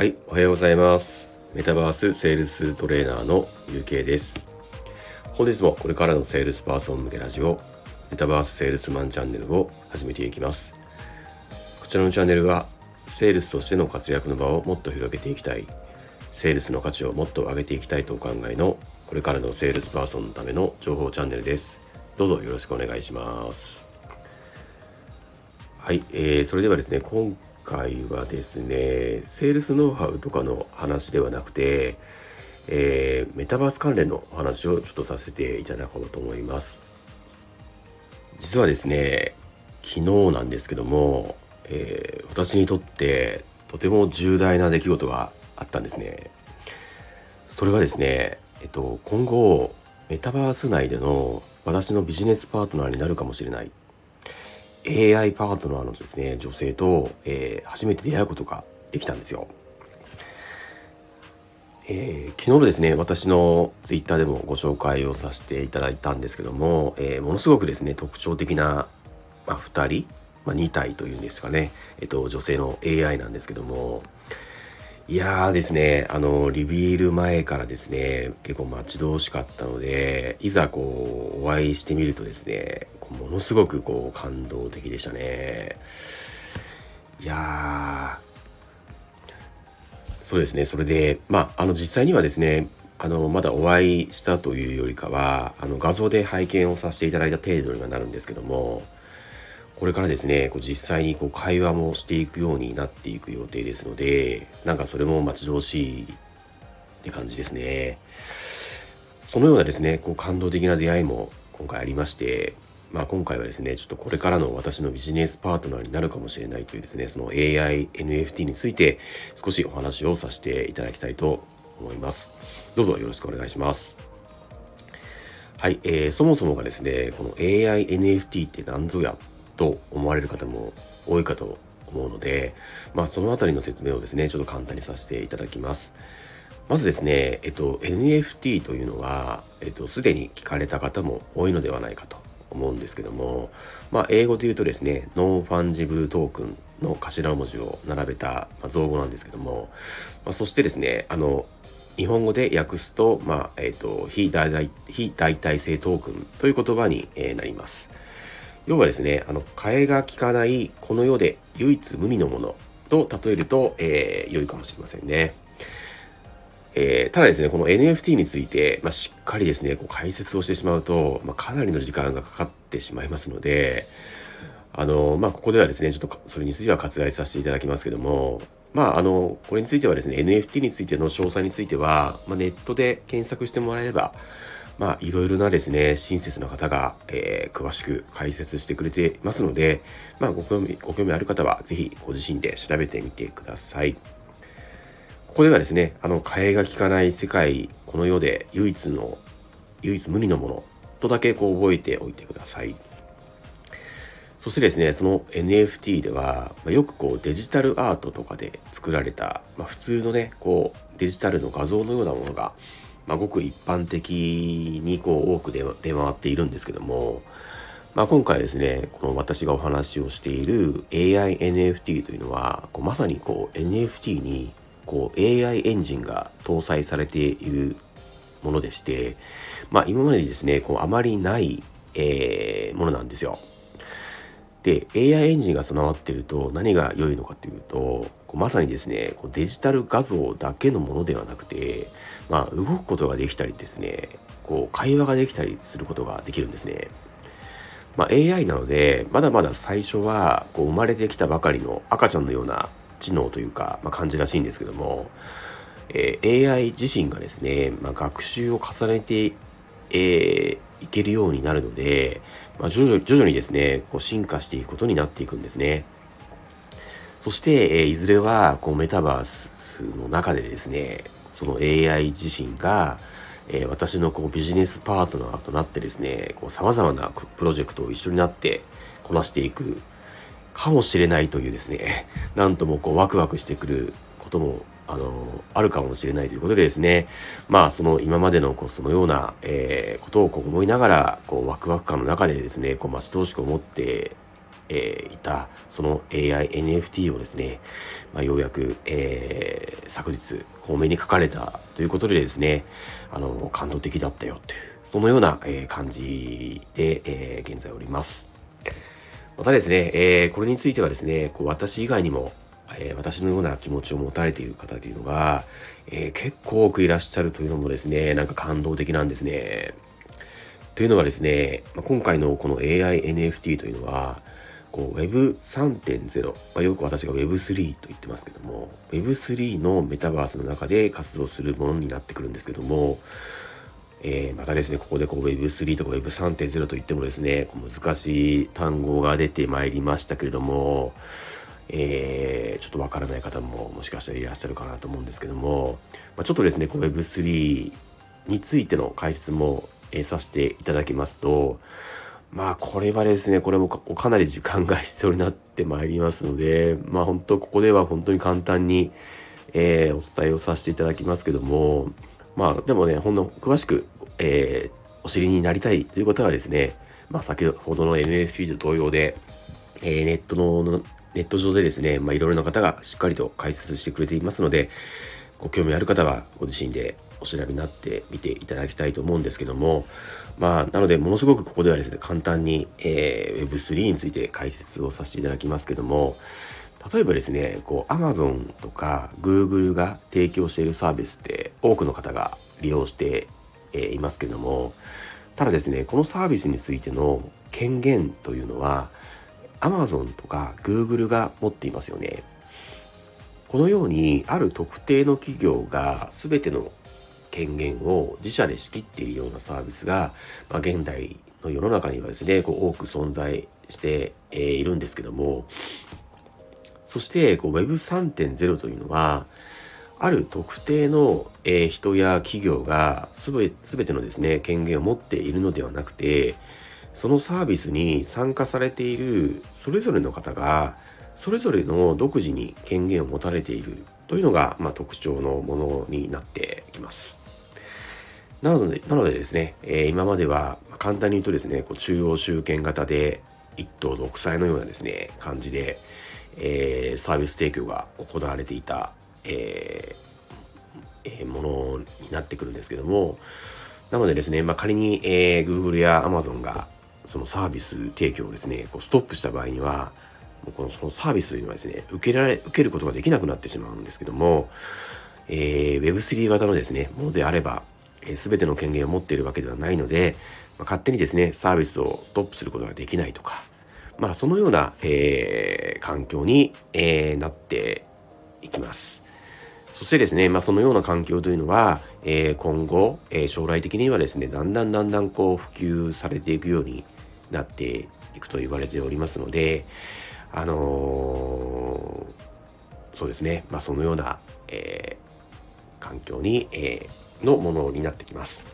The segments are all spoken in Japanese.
はい、おはようございます。メタバースセールストレーナーのゆうけいです。本日もこれからのセールスパーソン向けラジオ、メタバースセールスマンチャンネルを始めていきます。こちらのチャンネルは、セールスとしての活躍の場をもっと広げていきたい、セールスの価値をもっと上げていきたいとお考えの、これからのセールスパーソンのための情報チャンネルです。どうぞよろしくお願いします。はい、えー、それではですね、今回はですね、セールスノウハウとかの話ではなくて、えーメタバース関連の話をちょっとさせていただこうと思います。実はですね、昨日なんですけども、えー私にとってとても重大な出来事があったんですね。それはですね、えっと、今後、メタバース内での私のビジネスパートナーになるかもしれない AI パートナーのですね、女性と、えー初めて出会うことができたんですよ。えー昨日のですね、私の twitter でもご紹介をさせていただいたんですけども、えーものすごくですね、特徴的な、まあ、2人、まあ、2体というんですかね、えっと、女性の AI なんですけども、いやーですね、あの、リビール前からですね、結構待ち遠しかったので、いざこう、お会いしてみるとですね、ものすごくこう、感動的でしたね。いやー、そうですね、それで、まあ、あの、実際にはですね、あの、まだお会いしたというよりかは、あの、画像で拝見をさせていただいた程度にはなるんですけども、これからですね、こう実際にこう会話もしていくようになっていく予定ですので、なんかそれも待ち遠しいって感じですね。そのようなですね、こう感動的な出会いも今回ありまして、まあ今回はですね、ちょっとこれからの私のビジネスパートナーになるかもしれないというですね、その AI、NFT について少しお話をさせていただきたいと思います。どうぞよろしくお願いします。はい、えーそもそもがですね、この AI、NFT って何ぞやと思われる方も多いかと思うので、まあそのあたりの説明をですね、ちょっと簡単にさせていただきます。まずですね、えっと、NFT というのは、えっと、すでに聞かれた方も多いのではないかと思うんですけども、まあ、英語で言うとですね、ノンファンジブルトークンの頭文字を並べた、ま、造語なんですけども、まあ、そしてですね、あの、日本語で訳すと、まあ、えっと、非代替非代替性トークンという言葉に、えなります。要はですね、あの、替えが利かないこの世で唯一無二のものと例えると、えー良いかもしれませんね。えーただですね、この NFT について、まあ、しっかりですね、こう解説をしてしまうと、まあ、かなりの時間がかかってしまいますので、あの、まあ、ここではですね、ちょっとそれについては割愛させていただきますけども、まあ、あの、これについてはですね、NFT についての詳細については、まあ、ネットで検索してもらえれば、まあ、いろいろなですね、親切な方が、えー詳しく解説してくれていますので、まあ、ご興味、ご興味ある方は、ぜひご自身で調べてみてください。ここではですね、あの、替えが利かない世界、この世で唯一の、唯一無二のものとだけこう覚えておいてください。そしてですね、その NFT では、まあよくこうデジタルアートとかで作られた、まあ、普通のね、こうデジタルの画像のようなものが、まあ、ごく一般的にこう多く出出回っているんですけども、まあ、今回ですね、この私がお話をしている AI NFT というのは、こうまさにこう NFT にこう AI エンジンが搭載されているものでして、まあ、今までにですね、こうあまりない、えーものなんですよ。で、AI エンジンが備わってると何が良いのかというと、こうまさにですね、こうデジタル画像だけのものではなくて、まあ、動くことができたりですね、こう会話ができたりすることができるんですね。まあ、AI なので、まだまだ最初はこう生まれてきたばかりの赤ちゃんのような知能というか、まあ、感じらしいんですけども、えー AI 自身がですね、まあ、学習を重ねて、えーいけるようになるので、まあ、徐々徐々にですね、こう進化していくことになっていくんですね。そして、えーいずれはこうメタバースの中でですね、その AI 自身が、えー私のこうビジネスパートナーとなってですね、こう様々なプロジェクトを一緒になってこなしていくかもしれないというですね、なんともこうワクワクしてくることも、あの、あるかもしれないということでですね、まあその今までのこうそのような、えーことをこう思いながら、こうワクワク感の中でですね、こう待ち遠しく思ってえー、いたその AI-NFT をですね、まあ、ようやく、えー、昨日方面に書かれたということでですねあの感動的だったよというそのような、えー、感じで、え、現在おります。またですね、えー、これについてはですねこう私以外にもえー、私のような気持ちを持たれている方というのが、えー、結構多くいらっしゃるというのもですね、なんか感動的なんですね。というのはですね、ま、今回のこの AI-NFT というのは、Web3.0、まあ、よく私が Web3 と言ってますけども、Web3 のメタバースの中で活動するものになってくるんですけども、えー、またですね、ここでこう Web3 とか Web3.0 と言ってもですね、難しい単語が出てまいりましたけれども、えー、ちょっとわからない方ももしかしたらいらっしゃるかなと思うんですけども、まあ、ちょっとですね、Web3 についての解説も、えー、させていただきますと、まあこれはですね、これもかなり時間が必要になってまいりますので、まあ本当ここでは本当に簡単に、えー、お伝えをさせていただきますけども、まあでもね、ほんの詳しく、えー、お知りになりたいということはですね、まあ先ほどの NSP と同様で、えー、ネットのネット上でですね、まあ、いろいろな方がしっかりと解説してくれていますので、ご興味ある方はご自身でお調べになってみていただきたいと思うんですけども、まあ、なので、ものすごくここではですね、簡単に、えー、Web3 について解説をさせていただきますけども、例えばですね、こう、Amazon とか Google が提供しているサービスって多くの方が利用して、えー、いますけども、ただですね、このサービスについての権限というのは、Amazon とか Google が持っていますよね。このようにある特定の企業が全ての権限を自社で仕切っているようなサービスが、まあ、現代の世の中にはですね、こう多く存在しているんですけども、そしてこう Web3.0 というのは、ある特定の、え人や企業が全てのですね、権限を持っているのではなくて、そのサービスに参加されているそれぞれの方がそれぞれの独自に権限を持たれているというのが、まあ、特徴のものになってきます。なのでなのでですね、えー、今までは簡単に言うとですねこう中央集権型で一党独裁のようなですね感じで、えー、サービス提供が行われていた、えーえー、ものになってくるんですけどもなのでですね、まあ、仮に、えー、Google や Amazon がそのサービス提供をですね、こうストップした場合には、もうこのそのサービスというのはですね、受けられ、受けることができなくなってしまうんですけども、えー、Web3 型のですね、ものであれば、えー、全ての権限を持っているわけではないので、まあ、勝手にですね、サービスをストップすることができないとか、まあ、そのような、えー、環境に、えー、なっていきます。そしてですね、まあ、そのような環境というのは、えー、今後、えー、将来的にはですね、だんだんだんだんこう普及されていくようになっていくと言われておりますので、あのー、そうですね、まあ、そのような、えー、環境に、えー、のものになってきます。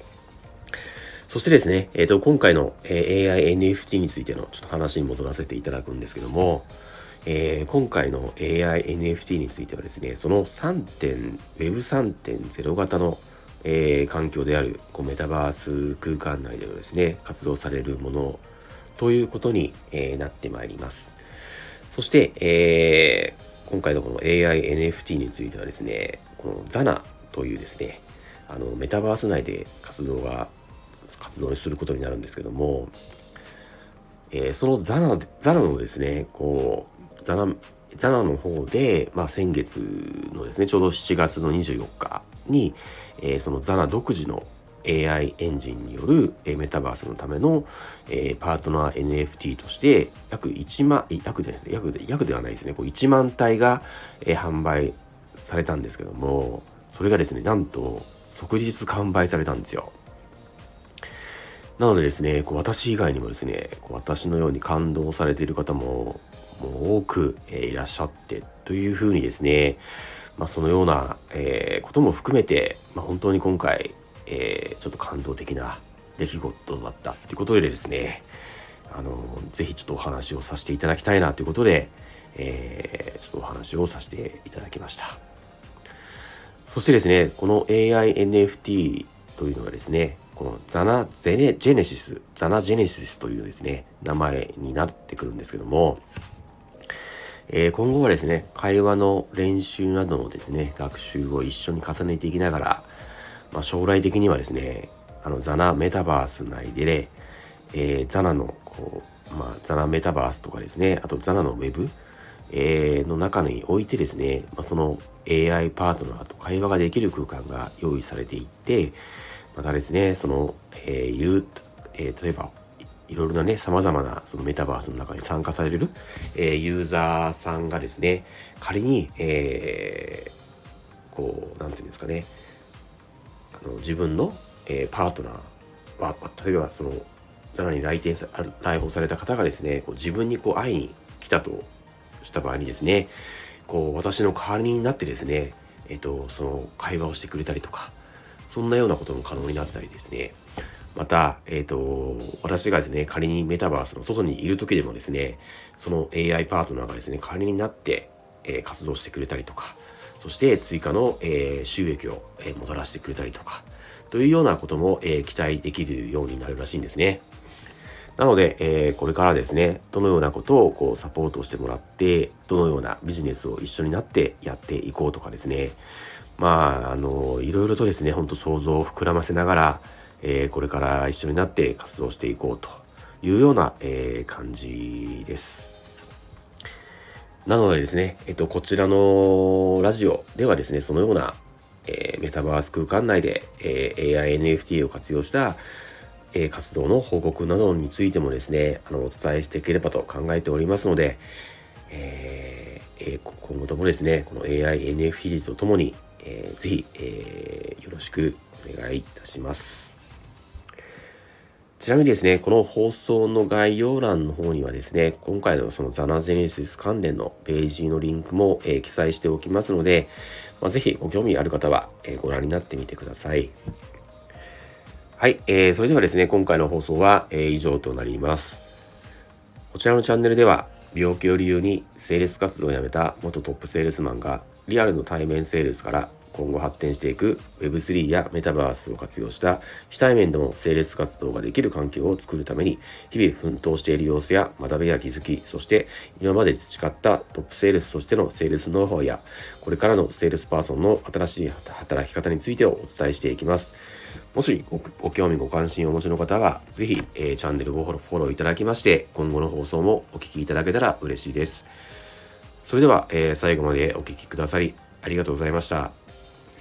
そしてですね、えーと、今回の、え、AI NFT についてのちょっと話に戻らせていただくんですけども、えー、今回の AI NFT についてはですね、その 3. Web3.0 型のえー、環境であるこうメタバース空間内でのですね、活動されるものということに、えー、なってまいります。そして、えー、今回のこの AI NFT についてはですね、この ZANA というですね、あのメタバース内で活動が、活動することになるんですけども、えー、その ZANA, ZANA のですね、こう、ZANA, ZANA の方で、まあ、先月のですね、ちょうど7月の24日に、えー、その ZANA 独自の AI エンジンによる、メタバースのための、パートナー NFT として約1万、約でですね、約で約ではないですね、こう1万体が、販売されたんですけども、それがですね、なんと即日完売されたんですよ。なのでですね、こう私以外にもですね、こう私のように感動されている方ももう多く、え、いらっしゃってというふうにですね、まあ、そのような、えー、ことも含めて、まあ、本当に今回、えー、ちょっと感動的な出来事だったということでですね、あの、ぜひちょっとお話をさせていただきたいなということで、えー、ちょっとお話をさせていただきました。そしてですね、この AI NFT というのはですね、このザナゼネジェネシス、ザナジェネシスというですね、名前になってくるんですけども、えー、今後はですね、会話の練習などのですね、学習を一緒に重ねていきながら、まあ、将来的にはですね、あのザナメタバース内で、ね、えー、ザナのこう、まあ、ザナメタバースとかですね、あとザナのウェブ、えー、の中に置いてですね、まあ、その AI パートナーと会話ができる空間が用意されていって、またですね、その、えー、言う、えー、例えば、いろいろなね、様々なそのメタバースの中に参加される、えー、ユーザーさんがですね、仮に、えー、こう、なんていうんですかね、あの自分の、えー、パートナーは、例えばその、奈に来店さ、来訪された方がですね、こう自分にこう会いに来たとした場合にですね、こう、私の代わりになってですね、えっ、と、その会話をしてくれたりとか、そんなようなことも可能になったりですね、また、えっ、と、私がですね、仮にメタバースの外にいる時でもですね、その AI パートナーがですね、代わりになって、えー、活動してくれたりとか、そして追加の、えー、収益を、えー、もたらしてくれたりとか、というようなことも、え期待できるようになるらしいんですね。なので、えー、これからですね、どのようなことをこうサポートしてもらって、どのようなビジネスを一緒になってやっていこうとかですね、まあ、あの、いろいろとですね、ほんと想像を膨らませながら、えー、これから一緒になって活動していこうというような、えー、感じです。なのでですね、えっと、こちらのラジオではですね、そのような、えー、メタバース空間内で、えー、AI、NFT を活用した、え活動の報告などについてもですね、あの、お伝えしていければと考えておりますので、えー、今後ともですね、この AI、NFT とともに、えー、ぜひ、えー、よろしくお願いいたします。ちなみにですね、この放送の概要欄の方にはですね、今回のそのザナゼネシス関連のページのリンクも、えー、記載しておきますので、まあ、ぜひご興味ある方は、えー、ご覧になってみてください。はい、えー、それではですね、今回の放送は、えー、以上となります。こちらのチャンネルでは、病気を理由にセールス活動を辞めた元トップセールスマンが、リアルの対面セールスから今後発展していく Web3 やメタバースを活用した非対面でもセールス活動ができる環境を作るために日々奮闘している様子や学びや気づき、そして今まで培ったトップセールスとしてのセールスノウハウやこれからのセールスパーソンの新しい働き方についてをお伝えしていきます。もしご興味ご関心をお持ちの方は、ぜひ、えー、チャンネルをフォローいただきまして、今後の放送もお聴きいただけたら嬉しいです。それでは、えー、最後までお聴きくださり、ありがとうございました。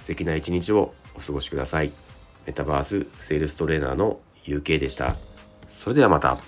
素敵な一日をお過ごしください。メタバースセールストレーナーの UK でした。それではまた。